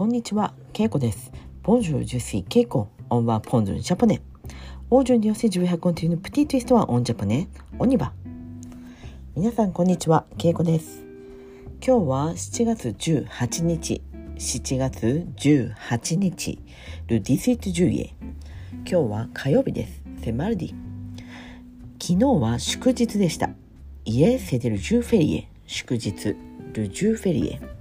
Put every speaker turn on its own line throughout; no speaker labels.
こんにちは、けいこです。 Bonjour, je suis、けいこ、 on apprend japonais。 Aujourd'hui aussi, je vous raconte une petite histoire en japonais, on y va。みなさん、こんにちは、けいこです。今日は7月18日、7月18日、 le dix-huit juillet。今日は火曜日です、 C'est mardi。昨日は祝日でした。 Hier, c'était le jour férié、祝日、ルジューフェリエ。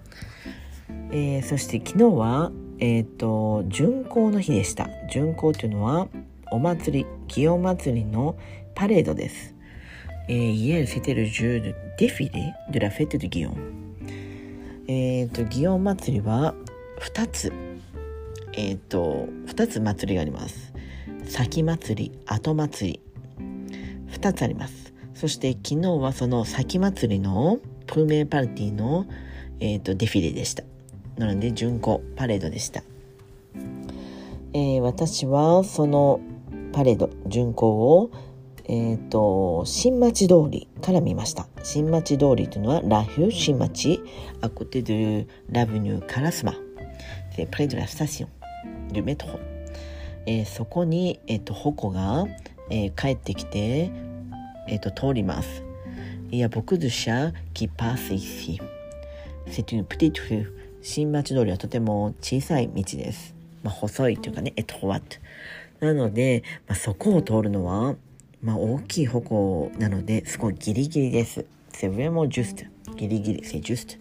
えーそして昨日は、えっ、と、巡行の日でした。巡行というのは、お祭り、祇園祭りのパレードです。えー、hier, c'était le jour de défilé de la fête de Guillaume。えっ、と、祇園祭りは2つ、えっ、と、2つ祭りがあります。先祭り、後祭り。2つあります。そして昨日はその先祭りのプーメーパルティの、えー、とデフィレでした。なので巡行パレードでした、えー、私はそのパレード巡行を、えー、と新町通りから見ました。新町通りというのはラヒュー新町アコテドゥラブニューカラスマ。プレドラスタシオン。ルメトホ、そこに、えー、と矛が、えー、帰ってきて、えー、と通ります。いや僕ずしゃきパーセイシ。ーセ新町通りはとても小さい道です。まあ、細いというかね、エトワット。なので、まあ、そこを通るのは、まあ、大きい矛なので、すごいギリギリです。C'est vraiment juste. ギリギリ、c'est juste.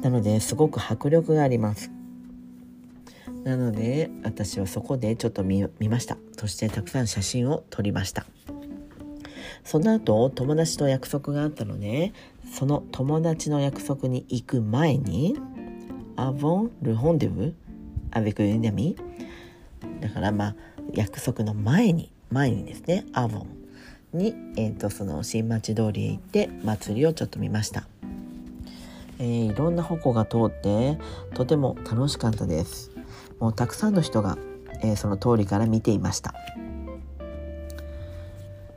なので、すごく迫力があります。なので、私はそこでちょっと見見ました。そして、たくさん写真を撮りました。その後、友達と約束があったので、その友達の約束に行く前に、avant le rendez-vous avec une amie だからまあ、約束の前に、前にですね、avant に、えっ、と、その新町通りへ行って、祭りをちょっと見ました。えーいろんな矛が通って、とても楽しかったです。もうたくさんの人が、えーその通りから見ていました。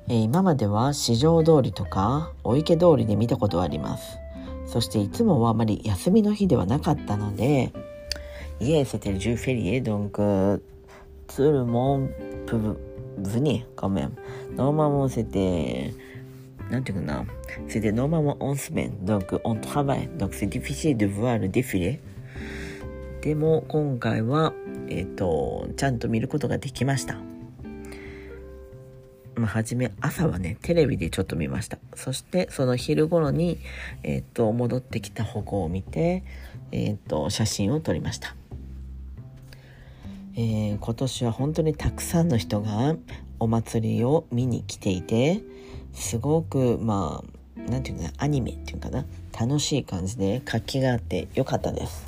えー今までは市場通りとかお池通りで見たことはあります。そしていつもはあまり休みの日ではなかったので「イエーセテジュフェリエドンクツルモンプブ,ブニごめん。ノーマモセテなんていうかな。 C'était normalement en semaine, donc on travaille, donc c'est difficile de voir le défilé」でも今回は、えー、とちゃんと見ることができました。まあ、初め朝はねテレビでちょっと見ました。そしてその昼頃に、えー、と戻ってきた矛を見て、えー、と写真を撮りました、えー今年は本当にたくさんの人がお祭りを見に来ていてすごくまあなんていうかなアニメっていうかな楽しい感じで活気があってよかったです。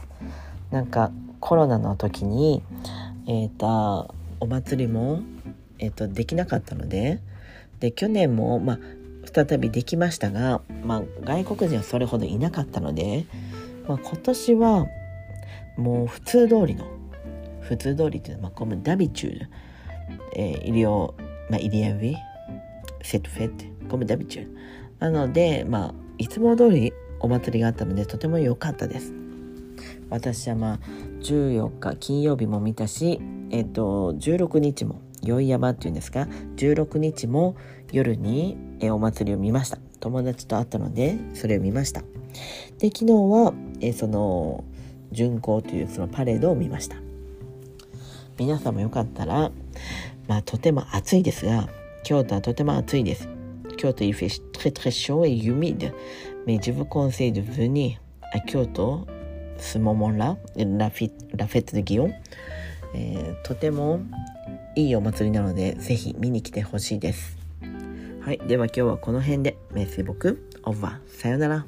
なんかコロナの時にえっ、とお祭りもえっとできなかったのでで去年も、まあ、再びできましたが、まあ、外国人はそれほどいなかったので、まあ、今年はもう普通通りの普通通りっていうのは、まあ、コムダビチュール、えー、医療、まあ、イリアビセットフェットコムダビチュー。ルなので、まあ、いつも通りお祭りがあったのでとても良かったです。私はまあ14日金曜日も見たし、えっと16日も宵山っていうんですか？16日も夜にお祭りを見ました。友達と会ったのでそれを見ました。で昨日はその巡行というそのパレードを見ました。皆さんもよかったらまあとても暑いですが京都はとても暑いです。京都 il fait très très chaud et humide mais je vous conseille de venir à Kyoto ce moment-là la fête, la fête de Guillaume えーとてもいいお祭りなのでぜひ見に来てほしいです。はいでは今日はこの辺で。メッセー僕オーバー。さよなら。